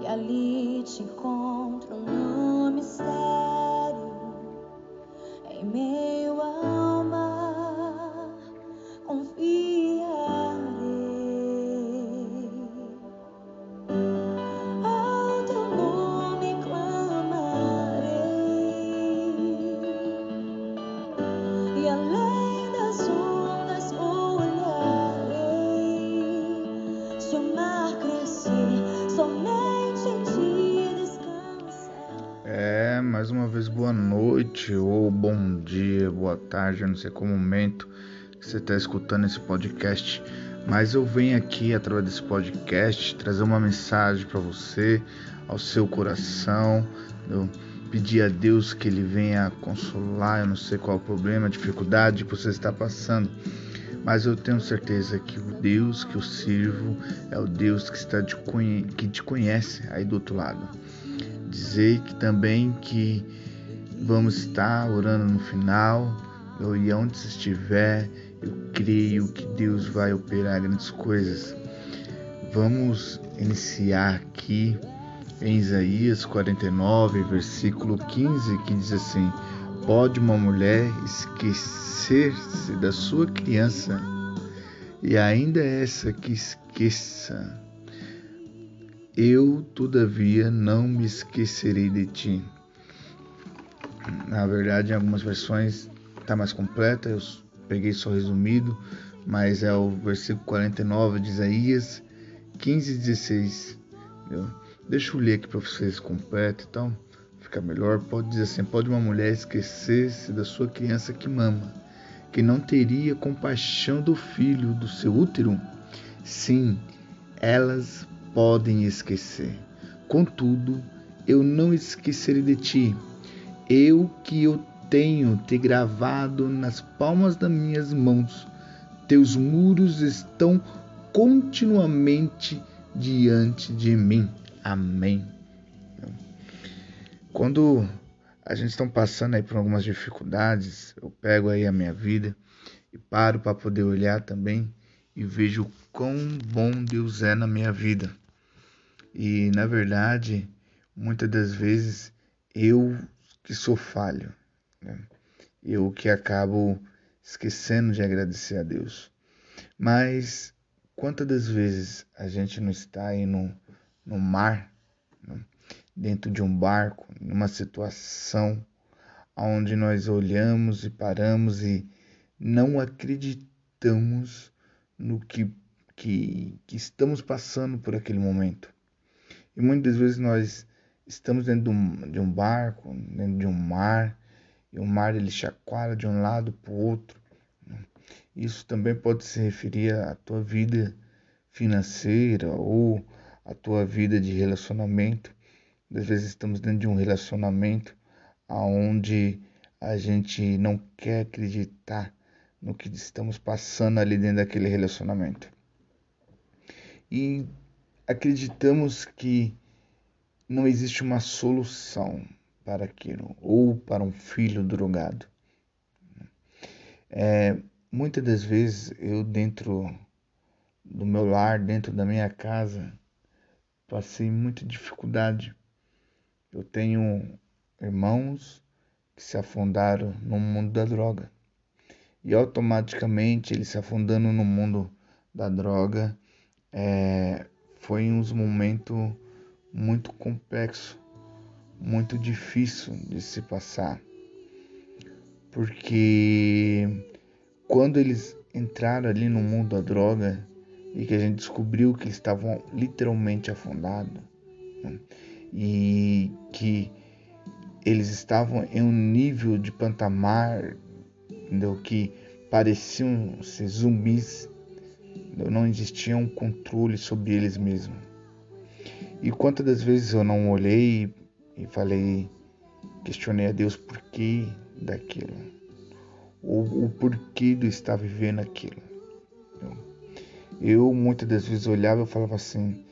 e ali te encontro no mistério, eu não sei qual momento que você está escutando esse podcast, mas eu venho aqui através desse podcast trazer uma mensagem para você, ao seu coração, eu pedir a Deus que Ele venha consolar, eu não sei qual o problema, dificuldade que você está passando, mas eu tenho certeza que o Deus que eu sirvo é o Deus que está te conhe- que te conhece aí do outro lado. Dizer que também que vamos estar orando no final, e onde estiver, eu creio que Deus vai operar grandes coisas. Vamos iniciar aqui em Isaías 49, versículo 15, que diz assim: Pode uma mulher esquecer-se da sua criança e ainda essa que esqueça eu, todavia, não me esquecerei de ti. Na verdade, em algumas versões está mais completa, eu peguei só resumido, mas é o versículo 49 de Isaías 15 e 16. Entendeu? Deixa eu ler aqui para vocês completo, então fica melhor. Pode dizer assim: pode uma mulher esquecer-se da sua criança que mama, que não teria compaixão do filho do seu útero? Sim, elas podem esquecer. Contudo, eu não esquecerei de ti. Eu que eu tenho te gravado nas palmas das minhas mãos. Teus muros estão continuamente diante de mim. Amém. Quando a gente está passando aí por algumas dificuldades, eu pego aí a minha vida e paro para poder olhar também e vejo o quão bom Deus é na minha vida. E na verdade, muitas das vezes eu que sou falho, né? eu que acabo esquecendo de agradecer a Deus. Mas quantas das vezes a gente não está aí no, no mar, né? dentro de um barco, numa situação onde nós olhamos e paramos e não acreditamos no que, que, que estamos passando por aquele momento. E muitas vezes nós estamos dentro de um, de um barco, dentro de um mar, e o mar ele chacoalha de um lado para o outro. Isso também pode se referir à tua vida financeira ou à tua vida de relacionamento. Às vezes estamos dentro de um relacionamento onde a gente não quer acreditar no que estamos passando ali dentro daquele relacionamento. E acreditamos que não existe uma solução para aquilo ou para um filho drogado. É, muitas das vezes eu dentro do meu lar, dentro da minha casa, passei muita dificuldade. Eu tenho irmãos que se afundaram no mundo da droga. E automaticamente eles se afundando no mundo da droga, é, foi uns momentos muito complexo, muito difícil de se passar. Porque quando eles entraram ali no mundo da droga e que a gente descobriu que estavam literalmente afundados né? e que eles estavam em um nível de pantamar entendeu? que pareciam ser zumbis, entendeu? não existia um controle sobre eles mesmos. E quantas das vezes eu não olhei e falei, questionei a Deus por que daquilo, ou o porquê de eu estar vivendo aquilo. Eu muitas das vezes olhava e falava assim,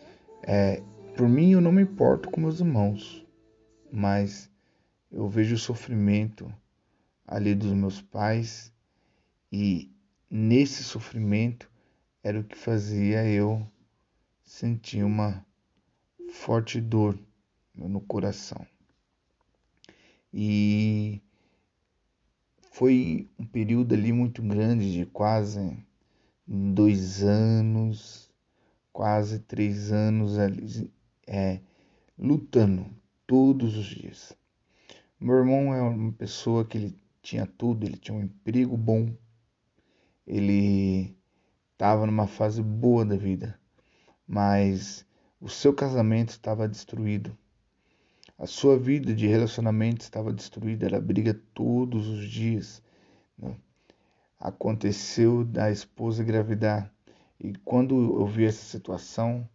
é, por mim eu não me importo com meus irmãos, mas eu vejo o sofrimento ali dos meus pais e nesse sofrimento era o que fazia eu sentir uma forte dor no coração. E foi um período ali muito grande, de quase dois anos, quase três anos ali, é, lutando todos os dias. Meu irmão é uma pessoa que ele tinha tudo, ele tinha um emprego bom, ele estava numa fase boa da vida, mas o seu casamento estava destruído. A sua vida de relacionamento estava destruída, era briga todos os dias. Né? Aconteceu da esposa engravidar. E quando eu vi essa situação,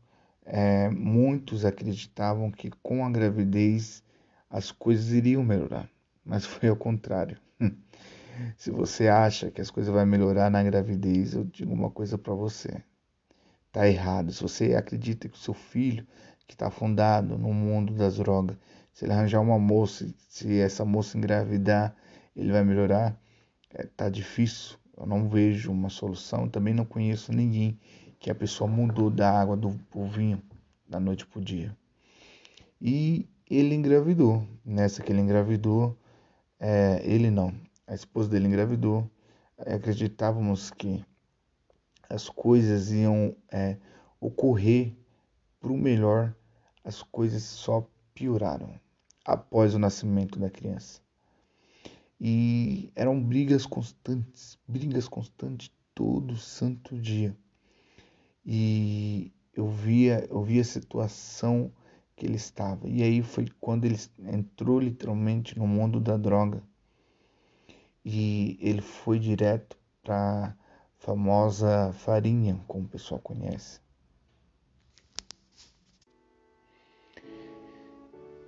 é, muitos acreditavam que com a gravidez as coisas iriam melhorar, mas foi ao contrário. Se você acha que as coisas vão melhorar na gravidez, eu digo uma coisa para você. Tá errado. Se você acredita que o seu filho, que está afundado no mundo das drogas, se ele arranjar uma moça, se essa moça engravidar, ele vai melhorar, é, tá difícil. Eu não vejo uma solução. Também não conheço ninguém que a pessoa mudou da água do vinho da noite para o dia. E ele engravidou. Nessa que ele engravidou, é, ele não, a esposa dele engravidou. Acreditávamos que as coisas iam é, ocorrer para o melhor, as coisas só pioraram após o nascimento da criança. E eram brigas constantes, brigas constantes todo santo dia. E eu via, eu via a situação que ele estava. E aí foi quando ele entrou literalmente no mundo da droga. E ele foi direto para famosa farinha, como o pessoal conhece.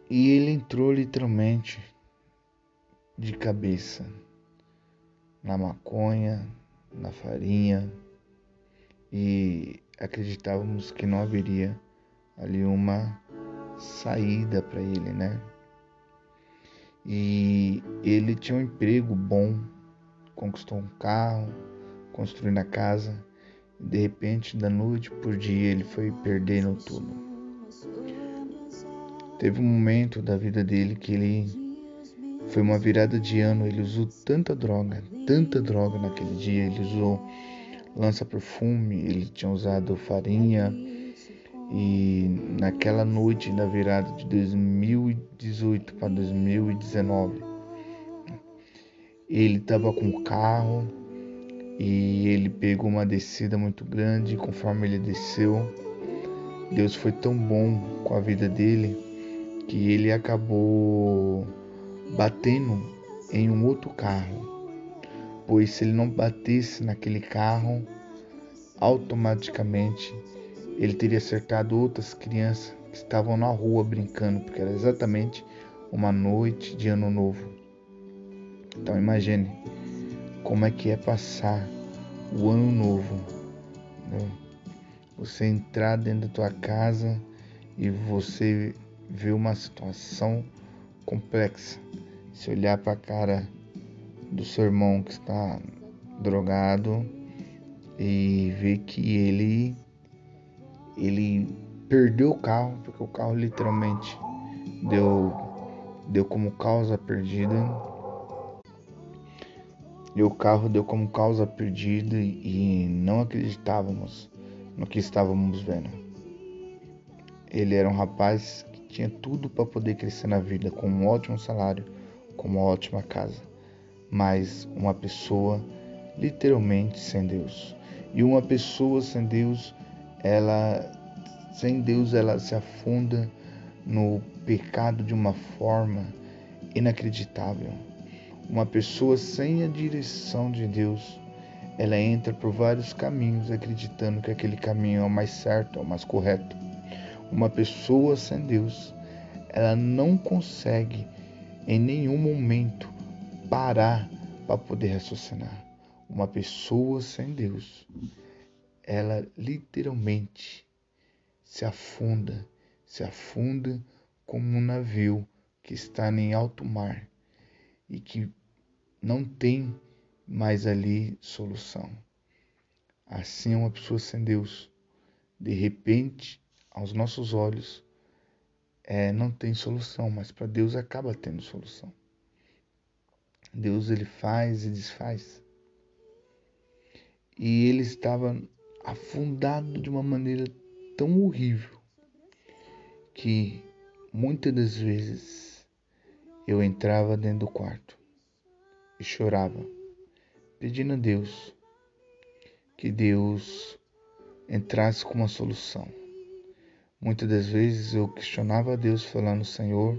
E ele entrou literalmente de cabeça na maconha, na farinha, e acreditávamos que não haveria ali uma saída para ele, né? E ele tinha um emprego bom, conquistou um carro, construindo a casa. De repente, da noite por dia, ele foi perdendo tudo. Teve um momento da vida dele que ele foi uma virada de ano, ele usou tanta droga, tanta droga naquele dia, ele usou lança-perfume, ele tinha usado farinha e naquela noite da virada de 2018 para 2019 ele estava com o carro e ele pegou uma descida muito grande. Conforme ele desceu, Deus foi tão bom com a vida dele que ele acabou batendo em um outro carro. Pois se ele não batesse naquele carro, automaticamente ele teria acertado outras crianças que estavam na rua brincando, porque era exatamente uma noite de ano novo. Então imagine como é que é passar o ano novo. Né? Você entrar dentro da tua casa e você ver uma situação complexa. Se olhar para a cara do seu irmão que está drogado e ver que ele ele perdeu o carro, porque o carro literalmente deu deu como causa perdida e o carro deu como causa perdida e não acreditávamos no que estávamos vendo. Ele era um rapaz tinha tudo para poder crescer na vida, com um ótimo salário, com uma ótima casa, mas uma pessoa literalmente sem Deus. E uma pessoa sem Deus, ela sem Deus ela se afunda no pecado de uma forma inacreditável. Uma pessoa sem a direção de Deus, ela entra por vários caminhos acreditando que aquele caminho é o mais certo, é o mais correto. Uma pessoa sem Deus, ela não consegue em nenhum momento parar para poder raciocinar. Uma pessoa sem Deus, ela literalmente se afunda, se afunda como um navio que está em alto mar e que não tem mais ali solução. Assim é uma pessoa sem Deus. De repente, aos nossos olhos, é, não tem solução, mas para Deus acaba tendo solução. Deus ele faz e desfaz. E ele estava afundado de uma maneira tão horrível que muitas das vezes eu entrava dentro do quarto e chorava, pedindo a Deus que Deus entrasse com uma solução. Muitas das vezes eu questionava a Deus falando, Senhor,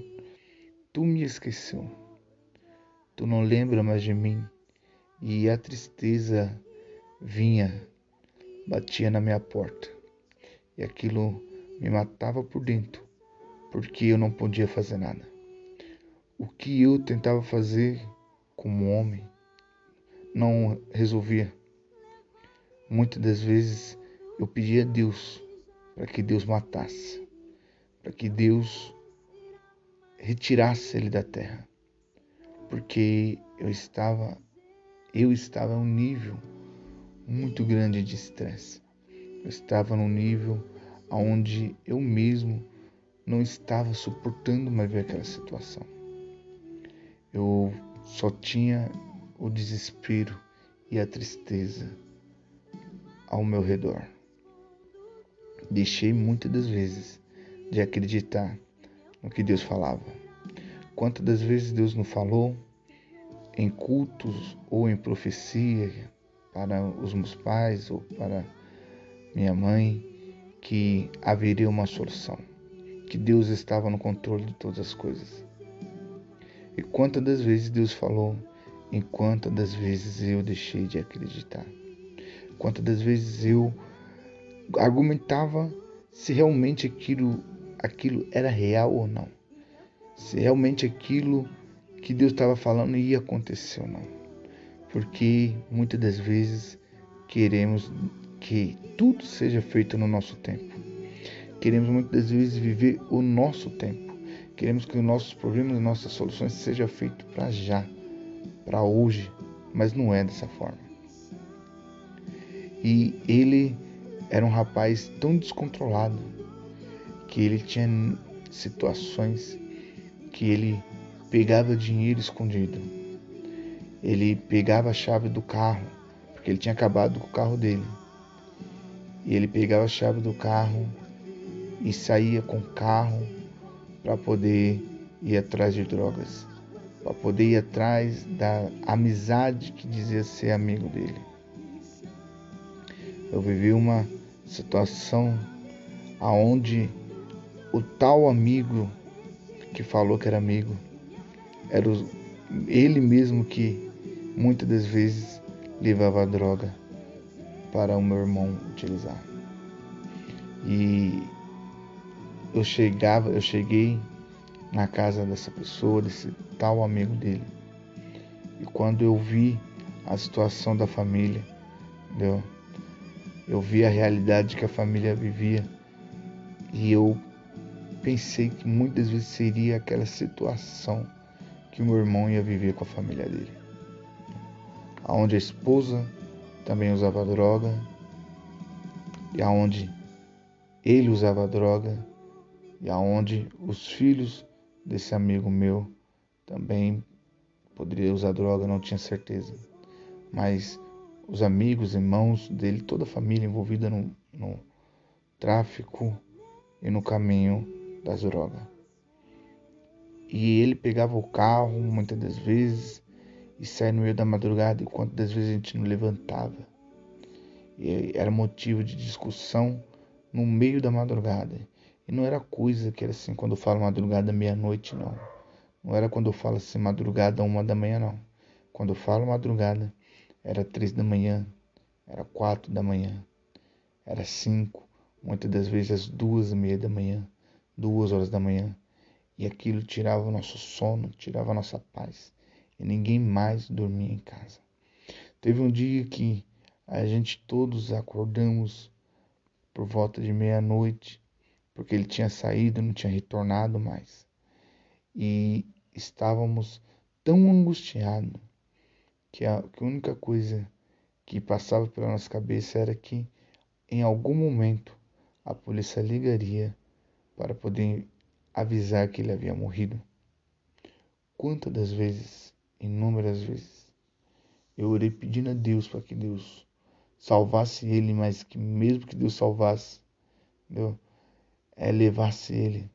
tu me esqueceu. Tu não lembra mais de mim. E a tristeza vinha, batia na minha porta. E aquilo me matava por dentro, porque eu não podia fazer nada. O que eu tentava fazer como homem não resolvia. Muitas das vezes eu pedia a Deus para que Deus matasse, para que Deus retirasse ele da terra, porque eu estava eu estava em um nível muito grande de estresse. Eu estava num nível onde eu mesmo não estava suportando mais ver aquela situação. Eu só tinha o desespero e a tristeza ao meu redor. Deixei muitas das vezes de acreditar no que Deus falava. Quantas das vezes Deus não falou em cultos ou em profecia para os meus pais ou para minha mãe que haveria uma solução, que Deus estava no controle de todas as coisas. E quantas das vezes Deus falou, e quantas das vezes eu deixei de acreditar. Quantas das vezes eu argumentava se realmente aquilo, aquilo era real ou não. Se realmente aquilo que Deus estava falando ia acontecer ou não. Porque muitas das vezes queremos que tudo seja feito no nosso tempo. Queremos muitas das vezes viver o nosso tempo. Queremos que os nossos problemas, nossas soluções sejam feitos para já, para hoje, mas não é dessa forma. E ele era um rapaz tão descontrolado que ele tinha situações que ele pegava dinheiro escondido. Ele pegava a chave do carro, porque ele tinha acabado com o carro dele. E ele pegava a chave do carro e saía com o carro para poder ir atrás de drogas, para poder ir atrás da amizade que dizia ser amigo dele. Eu vivi uma situação aonde o tal amigo que falou que era amigo era ele mesmo que muitas das vezes levava a droga para o meu irmão utilizar. E eu chegava, eu cheguei na casa dessa pessoa, desse tal amigo dele. E quando eu vi a situação da família, entendeu? Eu vi a realidade que a família vivia e eu pensei que muitas vezes seria aquela situação que o meu irmão ia viver com a família dele. Aonde a esposa também usava droga e aonde ele usava droga e aonde os filhos desse amigo meu também poderiam usar droga, não tinha certeza. Mas os amigos, irmãos dele, toda a família envolvida no, no tráfico e no caminho das drogas. E ele pegava o carro muitas das vezes e saía no meio da madrugada, e quantas vezes a gente não levantava. E era motivo de discussão no meio da madrugada. E não era coisa que era assim, quando eu falo madrugada meia-noite, não. Não era quando eu falo assim madrugada uma da manhã, não. Quando eu falo madrugada, era três da manhã, era quatro da manhã, era cinco, muitas das vezes às duas e meia da manhã, duas horas da manhã. E aquilo tirava o nosso sono, tirava a nossa paz. E ninguém mais dormia em casa. Teve um dia que a gente todos acordamos por volta de meia-noite, porque ele tinha saído, não tinha retornado mais. E estávamos tão angustiados que a, que a única coisa que passava pela nossa cabeça era que em algum momento a polícia ligaria para poder avisar que ele havia morrido. Quantas das vezes, inúmeras vezes, eu orei pedindo a Deus para que Deus salvasse ele, mas que mesmo que Deus salvasse, entendeu? É, levasse ele.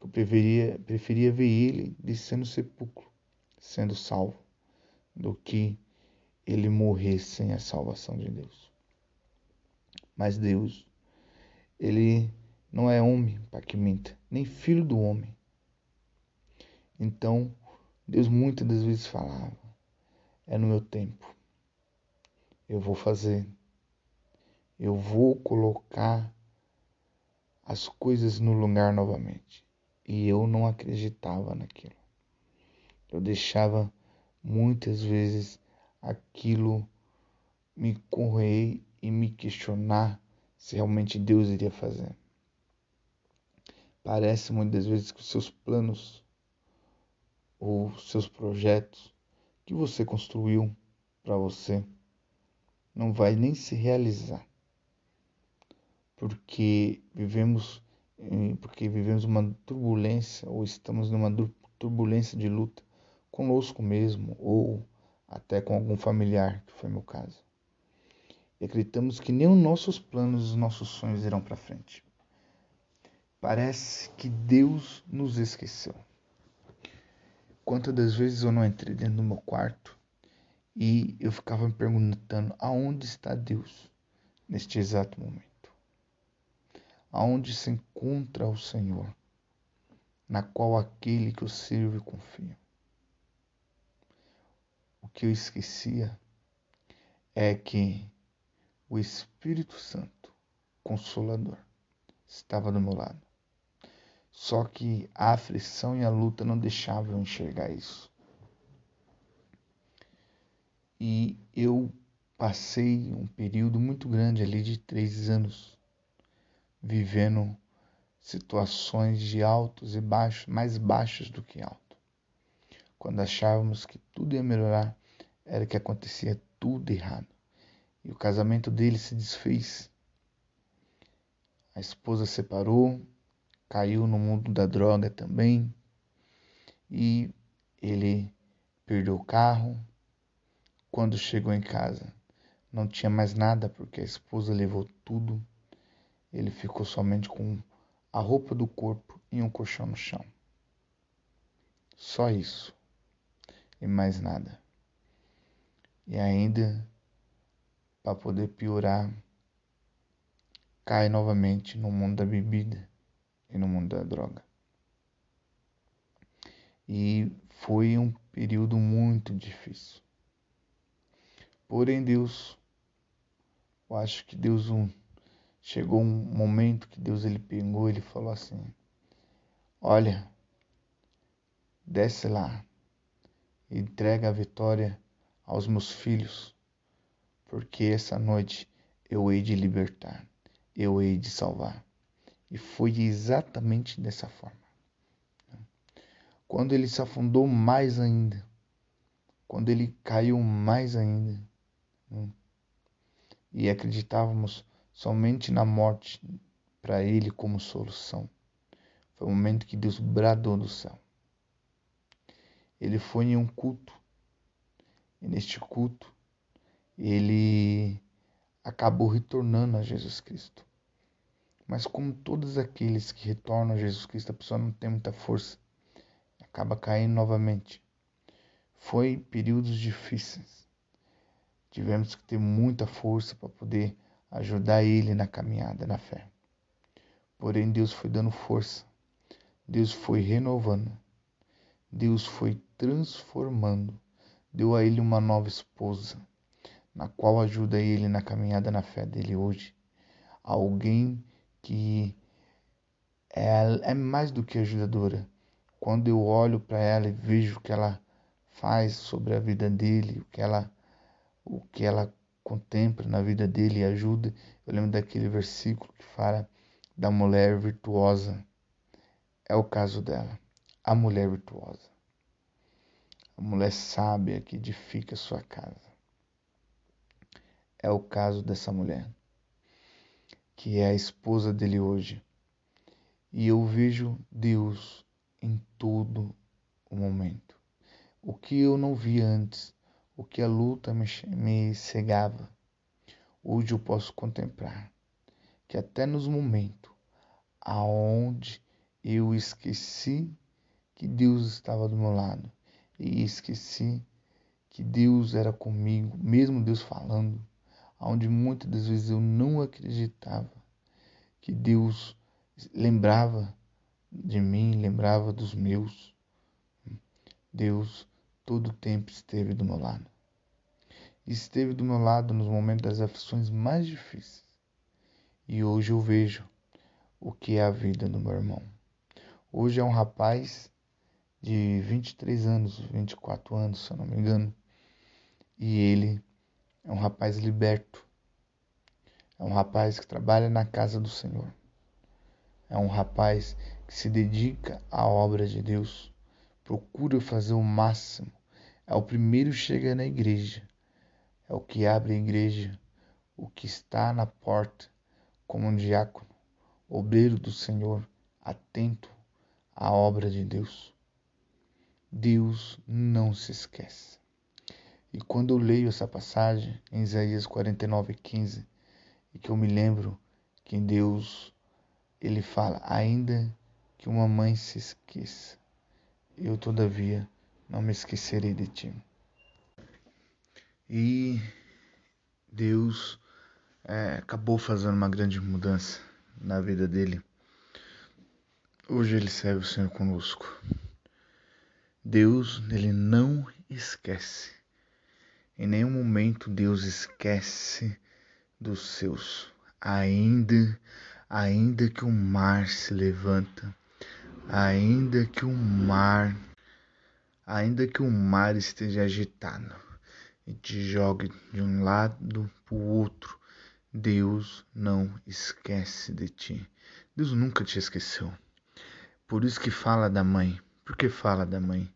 Eu preferia, preferia ver ele descendo o sepulcro, sendo salvo, do que ele morrer sem a salvação de Deus. Mas Deus, ele não é homem para que minta, nem filho do homem. Então, Deus muitas das vezes falava: é no meu tempo, eu vou fazer, eu vou colocar as coisas no lugar novamente. E eu não acreditava naquilo. Eu deixava muitas vezes aquilo me correr e me questionar se realmente Deus iria fazer. Parece muitas vezes que os seus planos ou seus projetos que você construiu para você não vai nem se realizar. Porque vivemos porque vivemos uma turbulência ou estamos numa turbulência de luta conosco mesmo ou até com algum familiar, que foi meu caso. E acreditamos que nem os nossos planos, os nossos sonhos irão para frente. Parece que Deus nos esqueceu. Quantas das vezes eu não entrei dentro do meu quarto e eu ficava me perguntando aonde está Deus neste exato momento? Aonde se encontra o Senhor, na qual aquele que eu sirvo e confio? Que eu esquecia é que o Espírito Santo, Consolador, estava do meu lado. Só que a aflição e a luta não deixavam eu enxergar isso. E eu passei um período muito grande ali de três anos vivendo situações de altos e baixos, mais baixos do que alto. Quando achávamos que tudo ia melhorar, era que acontecia tudo errado. E o casamento dele se desfez. A esposa separou, caiu no mundo da droga também. E ele perdeu o carro. Quando chegou em casa, não tinha mais nada porque a esposa levou tudo. Ele ficou somente com a roupa do corpo e um colchão no chão. Só isso. E mais nada. E ainda, para poder piorar, cai novamente no mundo da bebida e no mundo da droga. E foi um período muito difícil. Porém, Deus, eu acho que Deus um, chegou um momento que Deus ele pegou, ele falou assim: Olha, desce lá, entrega a vitória aos meus filhos, porque essa noite eu hei de libertar, eu hei de salvar. E foi exatamente dessa forma. Quando ele se afundou mais ainda, quando ele caiu mais ainda, e acreditávamos somente na morte para ele como solução, foi o momento que Deus bradou do céu. Ele foi em um culto e neste culto, ele acabou retornando a Jesus Cristo. Mas como todos aqueles que retornam a Jesus Cristo, a pessoa não tem muita força, acaba caindo novamente. Foi períodos difíceis. Tivemos que ter muita força para poder ajudar ele na caminhada, na fé. Porém, Deus foi dando força. Deus foi renovando. Deus foi transformando deu a ele uma nova esposa, na qual ajuda ele na caminhada na fé dele hoje. Alguém que é, é mais do que ajudadora. Quando eu olho para ela e vejo o que ela faz sobre a vida dele, o que ela, o que ela contempla na vida dele e ajuda, eu lembro daquele versículo que fala da mulher virtuosa. É o caso dela, a mulher virtuosa a mulher sábia que edifica sua casa. É o caso dessa mulher, que é a esposa dele hoje. E eu vejo Deus em todo o momento. O que eu não vi antes, o que a luta me, me cegava, hoje eu posso contemplar que até nos momentos aonde eu esqueci que Deus estava do meu lado e esqueci que Deus era comigo, mesmo Deus falando, aonde muitas das vezes eu não acreditava que Deus lembrava de mim, lembrava dos meus. Deus todo o tempo esteve do meu lado. Esteve do meu lado nos momentos das aflições mais difíceis. E hoje eu vejo o que é a vida do meu irmão. Hoje é um rapaz de 23 anos, 24 anos, se eu não me engano. E ele é um rapaz liberto. É um rapaz que trabalha na casa do Senhor. É um rapaz que se dedica à obra de Deus. Procura fazer o máximo. É o primeiro que chega na igreja. É o que abre a igreja. O que está na porta como um diácono, obreiro do Senhor, atento à obra de Deus. Deus não se esquece. E quando eu leio essa passagem em Isaías 49, 15, e que eu me lembro que Deus, ele fala, ainda que uma mãe se esqueça, eu todavia não me esquecerei de ti. E Deus é, acabou fazendo uma grande mudança na vida dele. Hoje ele serve o Senhor conosco. Deus, ele não esquece. Em nenhum momento Deus esquece dos seus. Ainda, ainda que o mar se levanta, ainda que o mar, ainda que o mar esteja agitado e te jogue de um lado para o outro, Deus não esquece de ti. Deus nunca te esqueceu. Por isso que fala da mãe. Por que fala da mãe?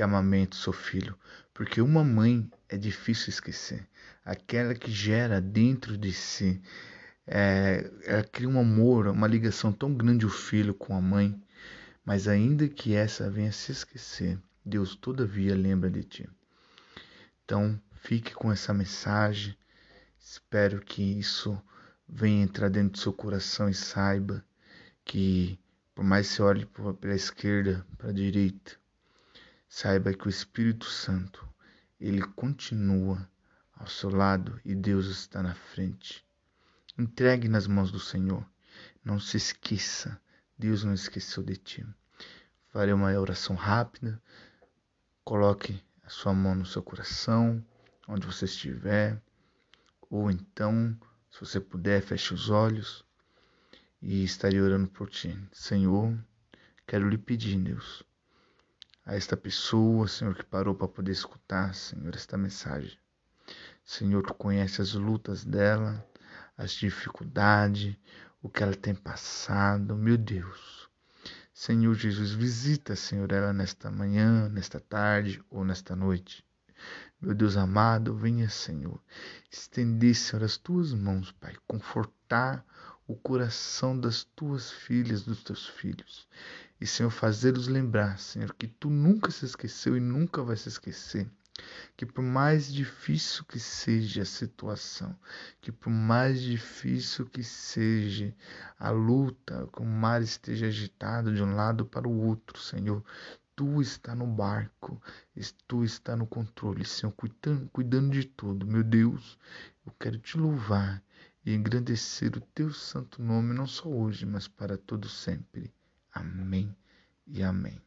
Que amamenta seu filho, porque uma mãe é difícil esquecer. Aquela que gera dentro de si, é, ela cria um amor, uma ligação tão grande o filho com a mãe, mas ainda que essa venha se esquecer, Deus todavia lembra de ti. Então, fique com essa mensagem. Espero que isso venha entrar dentro do seu coração e saiba que, por mais que você olhe para a esquerda, para a direita, Saiba que o Espírito Santo, ele continua ao seu lado e Deus está na frente. Entregue nas mãos do Senhor. Não se esqueça, Deus não esqueceu de ti. Farei uma oração rápida. Coloque a sua mão no seu coração, onde você estiver. Ou então, se você puder, feche os olhos e estarei orando por ti. Senhor, quero lhe pedir, Deus, a esta pessoa, Senhor, que parou para poder escutar, Senhor, esta mensagem. Senhor, tu conhece as lutas dela, as dificuldades, o que ela tem passado, meu Deus. Senhor Jesus, visita, Senhor, ela nesta manhã, nesta tarde ou nesta noite. Meu Deus amado, venha, Senhor, estender, Senhor, as tuas mãos, Pai, confortar o coração das tuas filhas, dos teus filhos. E, Senhor, fazê-los lembrar, Senhor, que tu nunca se esqueceu e nunca vai se esquecer. Que por mais difícil que seja a situação, que por mais difícil que seja a luta, que o mar esteja agitado de um lado para o outro, Senhor, tu está no barco, tu está no controle, Senhor, cuidando, cuidando de tudo. Meu Deus, eu quero te louvar e engrandecer o teu santo nome, não só hoje, mas para todo sempre. Amém e amém.